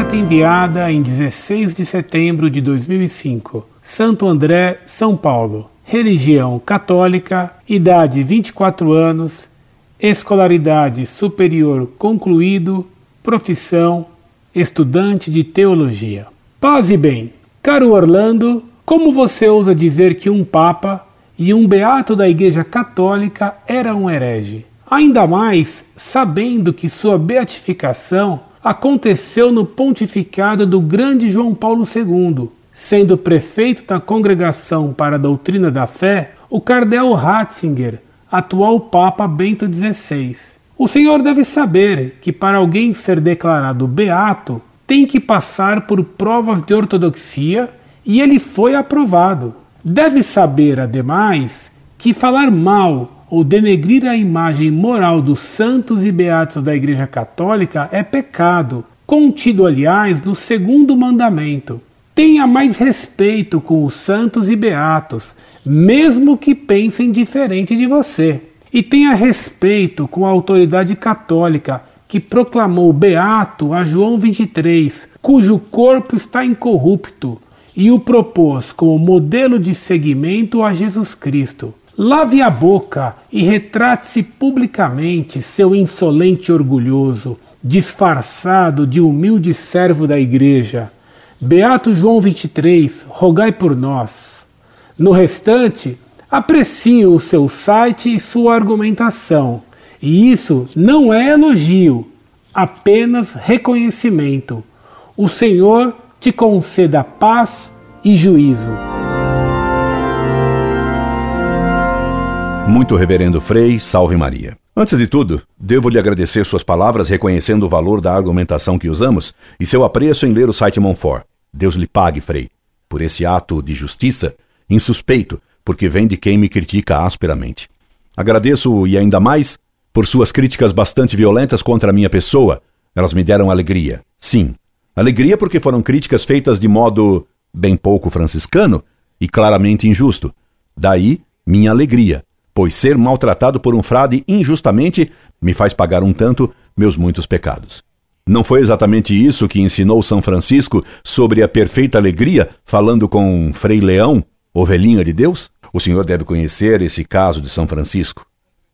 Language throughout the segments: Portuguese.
Carta enviada em 16 de setembro de 2005. Santo André, São Paulo. Religião católica, idade 24 anos, escolaridade superior concluído, profissão estudante de teologia. Paz e bem. Caro Orlando, como você ousa dizer que um papa e um beato da Igreja Católica era um herege? Ainda mais sabendo que sua beatificação aconteceu no pontificado do grande João Paulo II, sendo prefeito da Congregação para a Doutrina da Fé o cardeal Ratzinger, atual Papa Bento XVI. O senhor deve saber que para alguém ser declarado beato tem que passar por provas de ortodoxia e ele foi aprovado. Deve saber, ademais, que falar mal ou denegrir a imagem moral dos santos e beatos da Igreja Católica é pecado, contido, aliás, no segundo mandamento. Tenha mais respeito com os santos e beatos, mesmo que pensem diferente de você. E tenha respeito com a autoridade católica que proclamou beato a João 23, cujo corpo está incorrupto, e o propôs como modelo de seguimento a Jesus Cristo. Lave a boca e retrate-se publicamente, seu insolente orgulhoso, disfarçado de humilde servo da Igreja. Beato João 23, rogai por nós. No restante, aprecie o seu site e sua argumentação. E isso não é elogio, apenas reconhecimento. O Senhor te conceda paz e juízo. Muito Reverendo Frei, salve Maria. Antes de tudo, devo lhe agradecer suas palavras reconhecendo o valor da argumentação que usamos e seu apreço em ler o site Monfort. Deus lhe pague, Frei, por esse ato de justiça insuspeito, porque vem de quem me critica asperamente. Agradeço e ainda mais por suas críticas bastante violentas contra a minha pessoa. Elas me deram alegria. Sim, alegria porque foram críticas feitas de modo bem pouco franciscano e claramente injusto. Daí minha alegria pois ser maltratado por um frade injustamente me faz pagar um tanto meus muitos pecados. Não foi exatamente isso que ensinou São Francisco sobre a perfeita alegria, falando com Frei Leão, ovelhinha de Deus? O senhor deve conhecer esse caso de São Francisco.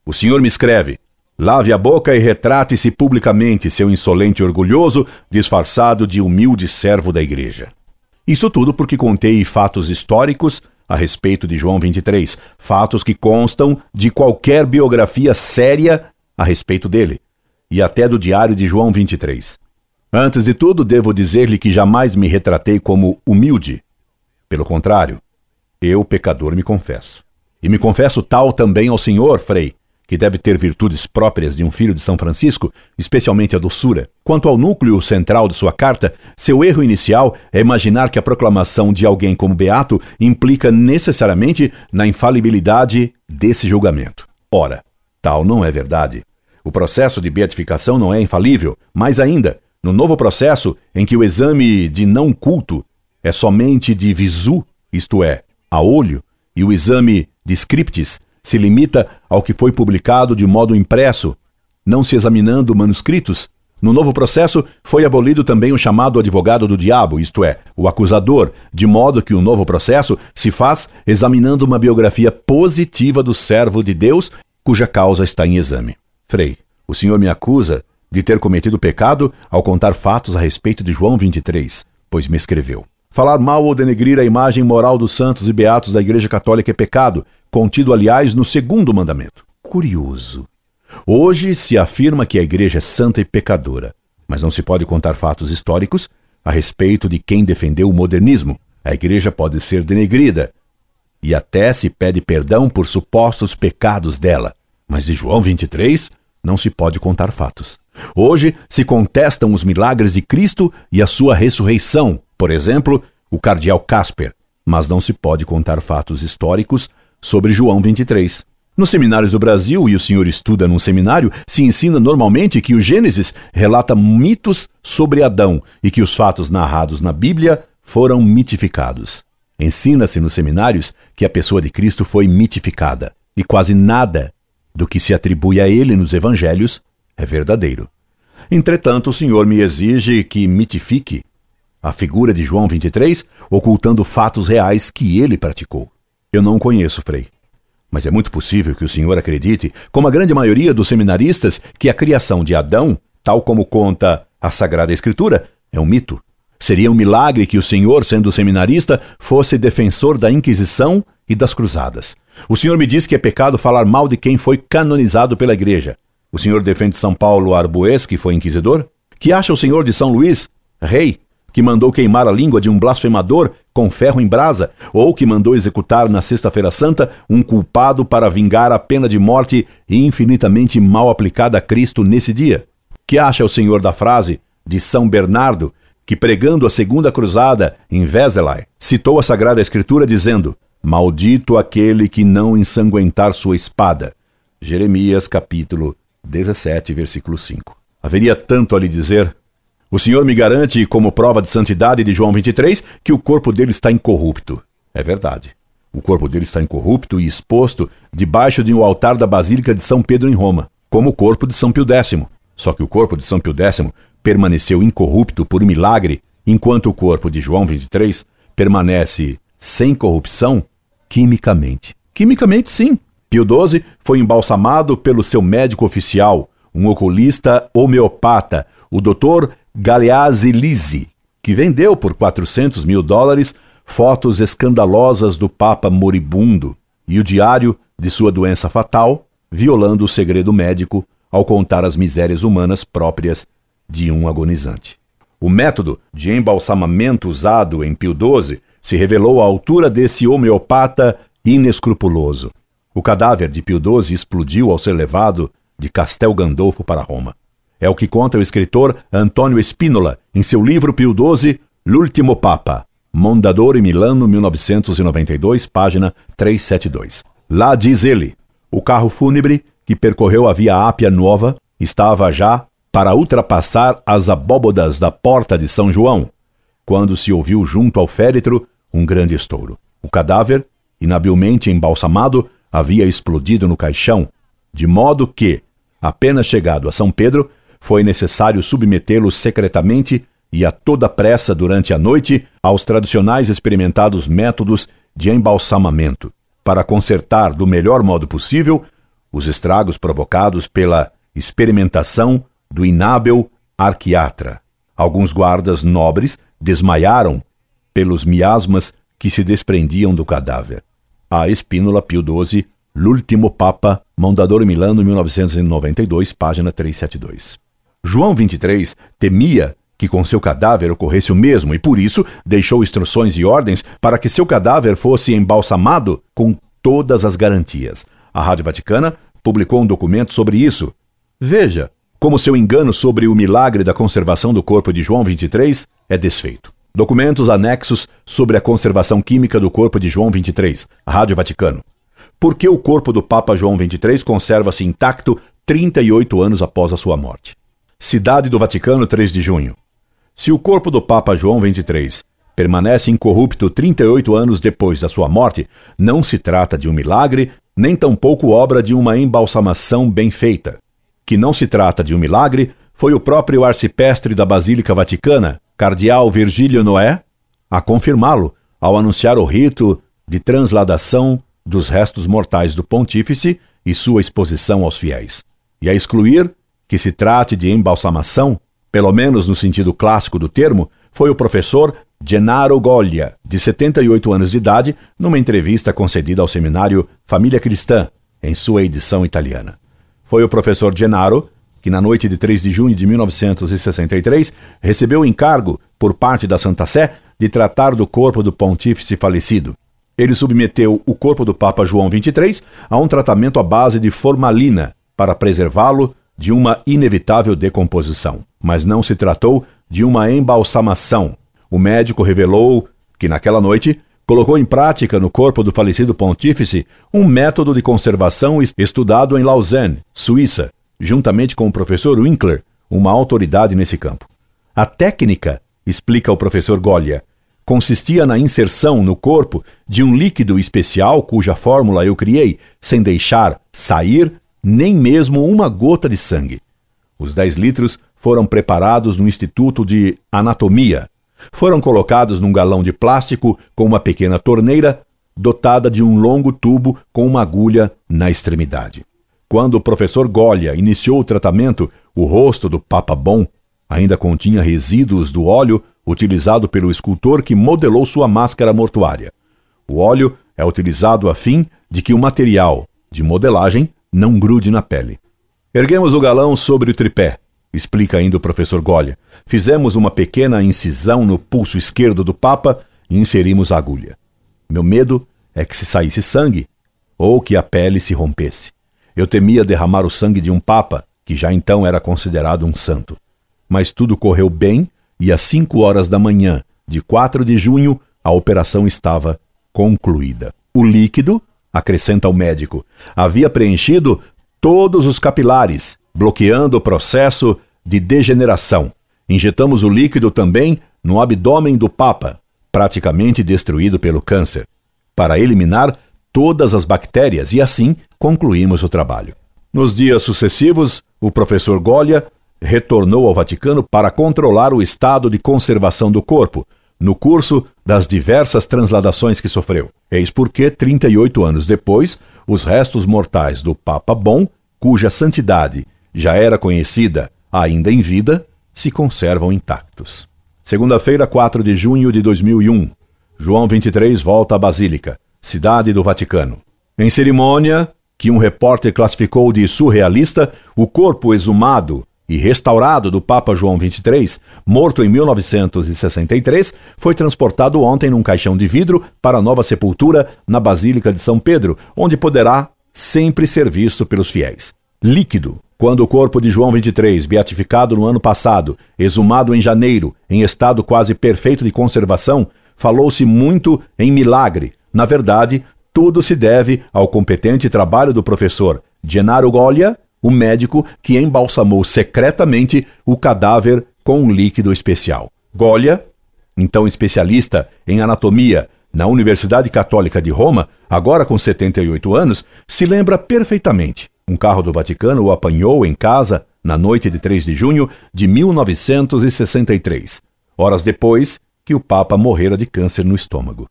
O senhor me escreve: Lave a boca e retrate-se publicamente, seu insolente orgulhoso, disfarçado de humilde servo da igreja. Isso tudo porque contei fatos históricos a respeito de João 23, fatos que constam de qualquer biografia séria a respeito dele, e até do diário de João 23. Antes de tudo, devo dizer-lhe que jamais me retratei como humilde. Pelo contrário, eu, pecador, me confesso. E me confesso tal também ao Senhor, Frei, que deve ter virtudes próprias de um filho de São Francisco, especialmente a doçura. Quanto ao núcleo central de sua carta, seu erro inicial é imaginar que a proclamação de alguém como beato implica necessariamente na infalibilidade desse julgamento. Ora, tal não é verdade. O processo de beatificação não é infalível, mais ainda, no novo processo em que o exame de não culto é somente de visu, isto é, a olho, e o exame de scriptis se limita ao que foi publicado de modo impresso, não se examinando manuscritos. No novo processo, foi abolido também o chamado advogado do diabo, isto é, o acusador, de modo que o novo processo se faz examinando uma biografia positiva do servo de Deus cuja causa está em exame. Frei, o senhor me acusa de ter cometido pecado ao contar fatos a respeito de João 23, pois me escreveu. Falar mal ou denegrir a imagem moral dos santos e beatos da Igreja Católica é pecado, contido, aliás, no segundo mandamento. Curioso. Hoje se afirma que a Igreja é santa e pecadora, mas não se pode contar fatos históricos a respeito de quem defendeu o modernismo. A Igreja pode ser denegrida e até se pede perdão por supostos pecados dela, mas de João 23 não se pode contar fatos. Hoje se contestam os milagres de Cristo e a sua ressurreição, por exemplo, o cardeal Casper, mas não se pode contar fatos históricos sobre João 23. Nos seminários do Brasil, e o senhor estuda num seminário, se ensina normalmente que o Gênesis relata mitos sobre Adão e que os fatos narrados na Bíblia foram mitificados. Ensina-se nos seminários que a pessoa de Cristo foi mitificada e quase nada do que se atribui a ele nos evangelhos é verdadeiro. Entretanto, o senhor me exige que mitifique a figura de João 23, ocultando fatos reais que ele praticou. Eu não conheço, Frei. Mas é muito possível que o senhor acredite, como a grande maioria dos seminaristas, que a criação de Adão, tal como conta a Sagrada Escritura, é um mito. Seria um milagre que o senhor, sendo seminarista, fosse defensor da Inquisição e das Cruzadas. O senhor me diz que é pecado falar mal de quem foi canonizado pela Igreja. O senhor defende São Paulo Arbues, que foi inquisidor? Que acha o senhor de São Luís, rei, que mandou queimar a língua de um blasfemador com ferro em brasa, ou que mandou executar na Sexta-feira Santa um culpado para vingar a pena de morte infinitamente mal aplicada a Cristo nesse dia? Que acha o senhor da frase de São Bernardo, que pregando a segunda cruzada em Vézelay, citou a Sagrada Escritura dizendo: Maldito aquele que não ensanguentar sua espada. Jeremias capítulo 17, versículo 5. Haveria tanto a lhe dizer, o Senhor me garante, como prova de santidade de João 23, que o corpo dele está incorrupto. É verdade. O corpo dele está incorrupto e exposto debaixo de um altar da Basílica de São Pedro em Roma, como o corpo de São Pio X. Só que o corpo de São Pio X permaneceu incorrupto por milagre, enquanto o corpo de João 23 permanece sem corrupção quimicamente. Quimicamente, sim. Pio XII foi embalsamado pelo seu médico oficial, um oculista homeopata, o Dr. Galeazzi Lisi, que vendeu por 400 mil dólares fotos escandalosas do Papa moribundo e o diário de sua doença fatal, violando o segredo médico ao contar as misérias humanas próprias de um agonizante. O método de embalsamamento usado em Pio XII se revelou à altura desse homeopata inescrupuloso. O cadáver de Pio XII explodiu ao ser levado de Castel Gandolfo para Roma. É o que conta o escritor Antônio Spínola em seu livro Pio XII, L'Ultimo Papa, Mondadori Milano, 1992, página 372. Lá diz ele: o carro fúnebre que percorreu a Via Ápia Nova estava já para ultrapassar as abóbodas da Porta de São João, quando se ouviu junto ao féretro um grande estouro. O cadáver, inabilmente embalsamado, havia explodido no caixão, de modo que, apenas chegado a São Pedro, foi necessário submetê-lo secretamente e a toda pressa durante a noite aos tradicionais experimentados métodos de embalsamamento, para consertar do melhor modo possível os estragos provocados pela experimentação do inábil arquiatra. Alguns guardas nobres desmaiaram pelos miasmas que se desprendiam do cadáver. A Espínola Pio XII, L'Ultimo Papa, Mondador Milano, 1992, página 372. João 23 temia que com seu cadáver ocorresse o mesmo e por isso deixou instruções e ordens para que seu cadáver fosse embalsamado com todas as garantias. A Rádio Vaticana publicou um documento sobre isso. Veja como seu engano sobre o milagre da conservação do corpo de João 23 é desfeito. Documentos anexos sobre a conservação química do corpo de João 23, Rádio Vaticano. Por que o corpo do Papa João 23 conserva-se intacto 38 anos após a sua morte? Cidade do Vaticano, 3 de junho. Se o corpo do Papa João XXIII permanece incorrupto 38 anos depois da sua morte, não se trata de um milagre, nem tampouco obra de uma embalsamação bem feita. Que não se trata de um milagre foi o próprio arcipestre da Basílica Vaticana, Cardeal Virgílio Noé, a confirmá-lo ao anunciar o rito de transladação dos restos mortais do pontífice e sua exposição aos fiéis, e a excluir que se trate de embalsamação, pelo menos no sentido clássico do termo, foi o professor Gennaro Goglia, de 78 anos de idade, numa entrevista concedida ao seminário Família Cristã, em sua edição italiana. Foi o professor Gennaro que, na noite de 3 de junho de 1963, recebeu o encargo, por parte da Santa Sé, de tratar do corpo do pontífice falecido. Ele submeteu o corpo do Papa João XXIII a um tratamento à base de formalina para preservá-lo de uma inevitável decomposição. Mas não se tratou de uma embalsamação. O médico revelou que, naquela noite, colocou em prática no corpo do falecido pontífice um método de conservação estudado em Lausanne, Suíça, juntamente com o professor Winkler, uma autoridade nesse campo. A técnica, explica o professor Golia, consistia na inserção no corpo de um líquido especial cuja fórmula eu criei, sem deixar sair nem mesmo uma gota de sangue. Os 10 litros foram preparados no Instituto de Anatomia. Foram colocados num galão de plástico com uma pequena torneira dotada de um longo tubo com uma agulha na extremidade. Quando o professor Golia iniciou o tratamento, o rosto do Papa Bom ainda continha resíduos do óleo utilizado pelo escultor que modelou sua máscara mortuária. O óleo é utilizado a fim de que o material de modelagem não grude na pele. Erguemos o galão sobre o tripé, explica ainda o professor Golia. Fizemos uma pequena incisão no pulso esquerdo do Papa e inserimos a agulha. Meu medo é que se saísse sangue ou que a pele se rompesse. Eu temia derramar o sangue de um Papa, que já então era considerado um santo. Mas tudo correu bem e às cinco horas da manhã de 4 de junho a operação estava concluída. O líquido, acrescenta o médico, havia preenchido todos os capilares, bloqueando o processo de degeneração. Injetamos o líquido também no abdômen do Papa, praticamente destruído pelo câncer, para eliminar todas as bactérias e assim concluímos o trabalho. Nos dias sucessivos, o professor Golia retornou ao Vaticano para controlar o estado de conservação do corpo, no curso das diversas transladações que sofreu. Eis porque, 38 anos depois, os restos mortais do Papa Bom, cuja santidade já era conhecida ainda em vida, se conservam intactos. Segunda-feira, 4 de junho de 2001. João 23 volta à Basílica, cidade do Vaticano. Em cerimônia, que um repórter classificou de surrealista, o corpo exumado e restaurado do Papa João XXIII, morto em 1963, foi transportado ontem num caixão de vidro para a nova sepultura na Basílica de São Pedro, onde poderá sempre ser visto pelos fiéis. Líquido. Quando o corpo de João XXIII, beatificado no ano passado, exumado em janeiro, em estado quase perfeito de conservação, falou-se muito em milagre. Na verdade, tudo se deve ao competente trabalho do professor Gennaro Golia, o médico que embalsamou secretamente o cadáver com um líquido especial. Golia, então especialista em anatomia na Universidade Católica de Roma, agora com 78 anos, se lembra perfeitamente. Um carro do Vaticano o apanhou em casa na noite de 3 de junho de 1963, horas depois que o Papa morrera de câncer no estômago.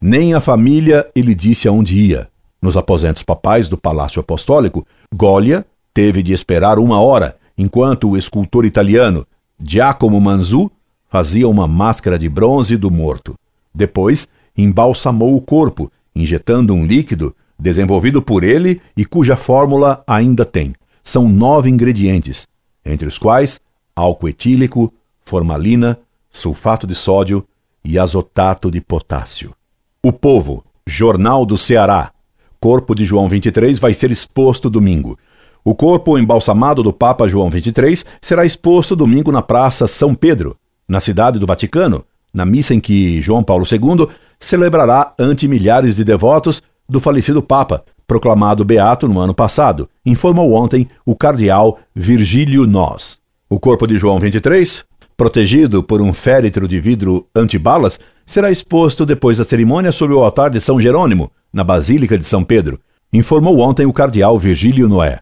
Nem a família ele disse aonde ia. Nos aposentos papais do Palácio Apostólico, Golia Teve de esperar uma hora enquanto o escultor italiano Giacomo Manzu fazia uma máscara de bronze do morto. Depois, embalsamou o corpo, injetando um líquido desenvolvido por ele e cuja fórmula ainda tem. São nove ingredientes, entre os quais álcool etílico, formalina, sulfato de sódio e azotato de potássio. O Povo, Jornal do Ceará. Corpo de João 23 vai ser exposto domingo. O corpo embalsamado do Papa João XXIII será exposto domingo na Praça São Pedro, na cidade do Vaticano, na missa em que João Paulo II celebrará ante milhares de devotos do falecido Papa, proclamado beato no ano passado, informou ontem o cardeal Virgílio Nós. O corpo de João XXIII, protegido por um féretro de vidro antibalas, será exposto depois da cerimônia sobre o altar de São Jerônimo, na Basílica de São Pedro, informou ontem o cardeal Virgílio Noé.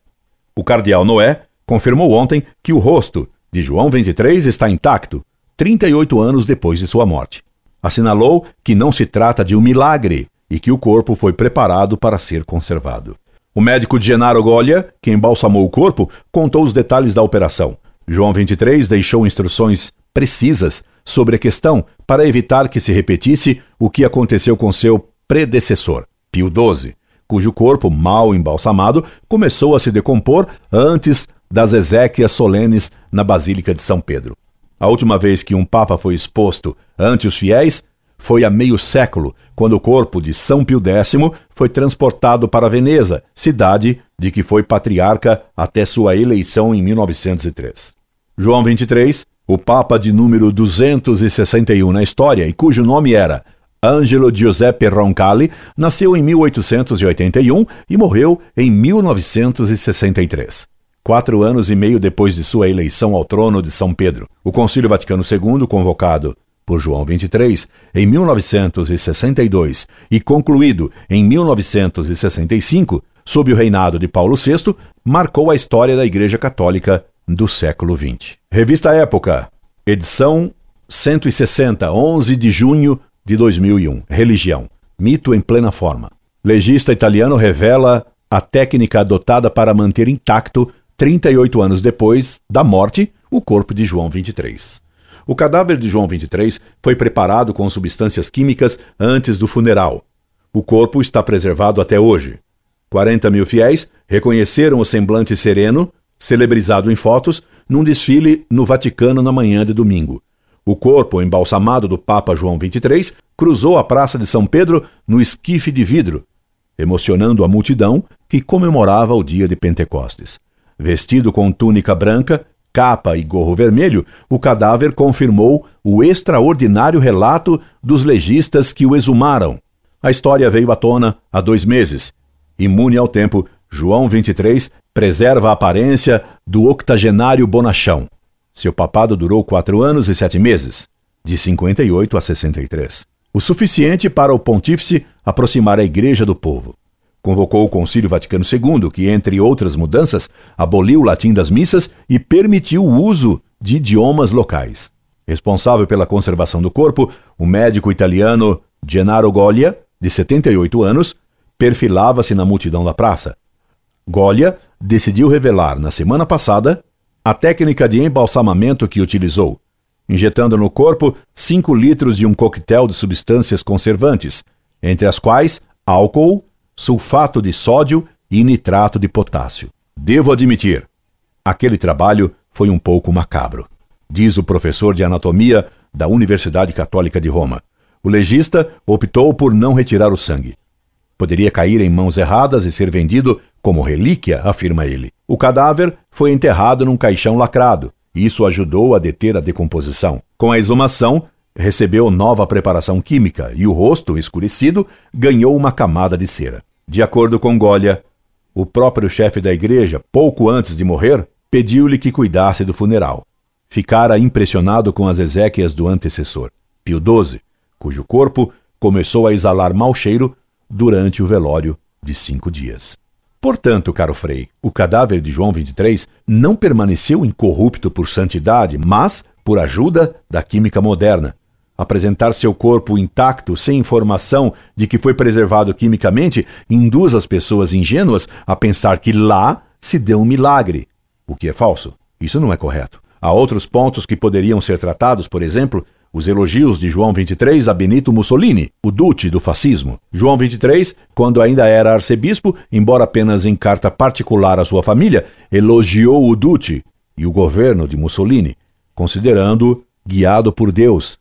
O cardeal Noé confirmou ontem que o rosto de João 23 está intacto, 38 anos depois de sua morte. Assinalou que não se trata de um milagre e que o corpo foi preparado para ser conservado. O médico Genaro Golia, que embalsamou o corpo, contou os detalhes da operação. João 23 deixou instruções precisas sobre a questão para evitar que se repetisse o que aconteceu com seu predecessor, Pio XII, cujo corpo, mal embalsamado, começou a se decompor antes das exéquias solenes na Basílica de São Pedro. A última vez que um Papa foi exposto ante os fiéis foi há meio século, quando o corpo de São Pio X foi transportado para Veneza, cidade de que foi patriarca até sua eleição em 1903. João XXIII, o Papa de número 261 na história e cujo nome era Angelo Giuseppe Roncalli nasceu em 1881 e morreu em 1963. Quatro anos e meio depois de sua eleição ao trono de São Pedro, o Concílio Vaticano II, convocado por João XXIII em 1962 e concluído em 1965, sob o reinado de Paulo VI, marcou a história da Igreja Católica do século XX. Revista Época, edição 160, 11 de junho de 2001. Religião. Mito em plena forma. Legista italiano revela a técnica adotada para manter intacto, 38 anos depois da morte, o corpo de João 23. O cadáver de João 23 foi preparado com substâncias químicas antes do funeral. O corpo está preservado até hoje. 40 mil fiéis reconheceram o semblante sereno, celebrizado em fotos, num desfile no Vaticano na manhã de domingo. O corpo embalsamado do Papa João XXIII cruzou a Praça de São Pedro no esquife de vidro, emocionando a multidão que comemorava o dia de Pentecostes. Vestido com túnica branca, capa e gorro vermelho, o cadáver confirmou o extraordinário relato dos legistas que o exumaram. A história veio à tona há dois meses. Imune ao tempo, João 23 preserva a aparência do octogenário bonachão. Seu papado durou quatro anos e sete meses, de 58 a 63. O suficiente para o pontífice aproximar a igreja do povo. Convocou o Concílio Vaticano II, que, entre outras mudanças, aboliu o latim das missas e permitiu o uso de idiomas locais. Responsável pela conservação do corpo, o médico italiano Gennaro Golia, de 78 anos, perfilava-se na multidão da praça. Golia decidiu revelar, na semana passada, a técnica de embalsamamento que utilizou, injetando no corpo 5 litros de um coquetel de substâncias conservantes, entre as quais álcool, sulfato de sódio e nitrato de potássio. Devo admitir, aquele trabalho foi um pouco macabro, diz o professor de anatomia da Universidade Católica de Roma. O legista optou por não retirar o sangue. Poderia cair em mãos erradas e ser vendido como relíquia, afirma ele. O cadáver foi enterrado num caixão lacrado. Isso ajudou a deter a decomposição. Com a exumação, recebeu nova preparação química e o rosto, escurecido, ganhou uma camada de cera. De acordo com Golia, o próprio chefe da igreja, pouco antes de morrer, pediu-lhe que cuidasse do funeral. Ficara impressionado com as exéquias do antecessor, Pio XII, cujo corpo começou a exalar mau cheiro durante o velório de cinco dias. Portanto, caro Frei, o cadáver de João XXIII não permaneceu incorrupto por santidade, mas por ajuda da química moderna, Apresentar seu corpo intacto, sem informação de que foi preservado quimicamente, induz as pessoas ingênuas a pensar que lá se deu um milagre, o que é falso. Isso não é correto. Há outros pontos que poderiam ser tratados, por exemplo, os elogios de João XXIII a Benito Mussolini, o duce do fascismo. João XXIII, quando ainda era arcebispo, embora apenas em carta particular à sua família, elogiou o duce e o governo de Mussolini, considerando-o guiado por Deus,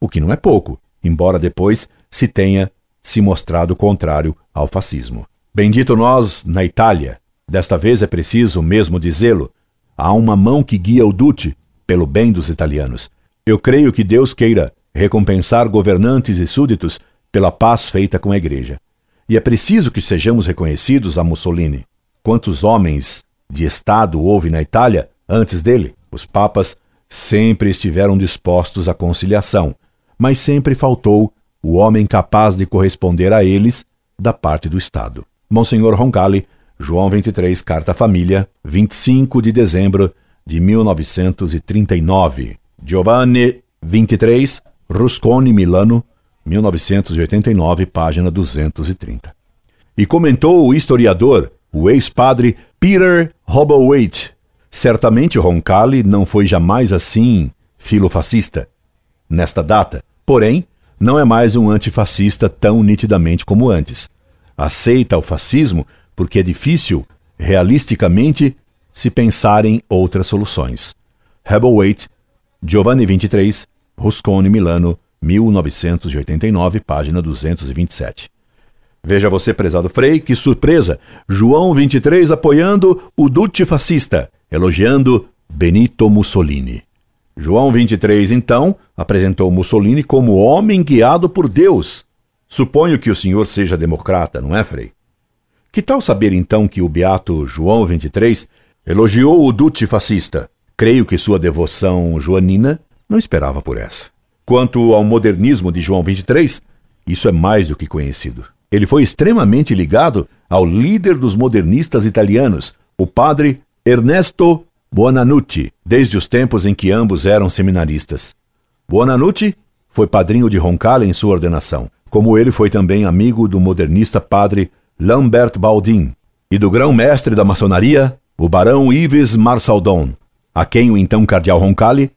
o que não é pouco, embora depois se tenha se mostrado contrário ao fascismo. Bendito nós na Itália, desta vez é preciso mesmo dizê-lo, há uma mão que guia o Duce pelo bem dos italianos. Eu creio que Deus queira recompensar governantes e súditos pela paz feita com a Igreja. E é preciso que sejamos reconhecidos a Mussolini. Quantos homens de Estado houve na Itália antes dele? Os papas sempre estiveram dispostos à conciliação, mas sempre faltou o homem capaz de corresponder a eles da parte do Estado. Monsenhor Roncalli, João 23, Carta Família, 25 de dezembro de 1939. Giovanni 23, Rusconi, Milano, 1989, página 230. E comentou o historiador, o ex-padre Peter Hobowaite. Certamente Roncalli não foi jamais assim filofascista. Nesta data, Porém, não é mais um antifascista tão nitidamente como antes. Aceita o fascismo porque é difícil, realisticamente, se pensar em outras soluções. Hebelwaite, Giovanni 23, Rusconi, Milano, 1989, página 227. Veja você, prezado Frei, que surpresa! João 23 apoiando o Duce fascista, elogiando Benito Mussolini. João 23, então, apresentou Mussolini como homem guiado por Deus. Suponho que o senhor seja democrata, não é, Frei? Que tal saber, então, que o beato João 23 elogiou o Duce fascista? Creio que sua devoção joanina não esperava por essa. Quanto ao modernismo de João 23, isso é mais do que conhecido. Ele foi extremamente ligado ao líder dos modernistas italianos, o padre Ernesto Buonannuti, desde os tempos em que ambos eram seminaristas. Buonannuti foi padrinho de Roncalli em sua ordenação, como ele foi também amigo do modernista padre Lambert Baldin e do grão-mestre da maçonaria, o barão Yves Marsaldon, a quem o então cardeal Roncalli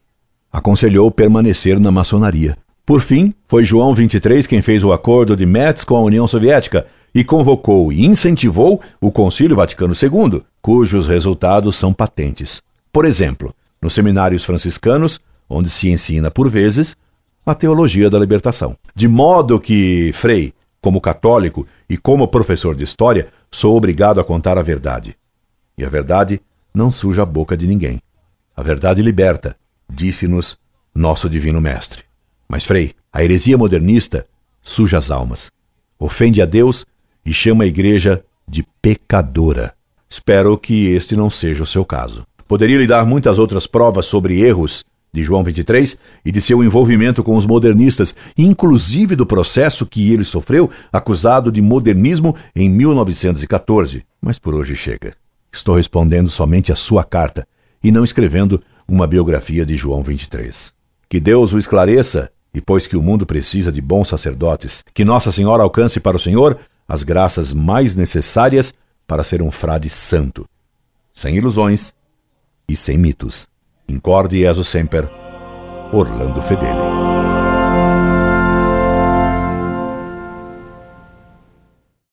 aconselhou permanecer na maçonaria. Por fim, foi João XXIII quem fez o acordo de Metz com a União Soviética e convocou e incentivou o Concílio Vaticano II, cujos resultados são patentes. Por exemplo, nos seminários franciscanos, onde se ensina por vezes a teologia da libertação. De modo que Frei, como católico e como professor de história, sou obrigado a contar a verdade. E a verdade não suja a boca de ninguém. A verdade liberta, disse-nos nosso divino mestre. Mas, Frei, a heresia modernista suja as almas, ofende a Deus e chama a igreja de pecadora. Espero que este não seja o seu caso. Poderia lhe dar muitas outras provas sobre erros de João 23 e de seu envolvimento com os modernistas, inclusive do processo que ele sofreu, acusado de modernismo em 1914. Mas por hoje chega. Estou respondendo somente a sua carta e não escrevendo uma biografia de João 23. Que Deus o esclareça e pois que o mundo precisa de bons sacerdotes, que Nossa Senhora alcance para o Senhor as graças mais necessárias para ser um frade santo, sem ilusões e sem mitos. Incorde Jesus Semper, Orlando Fedeli.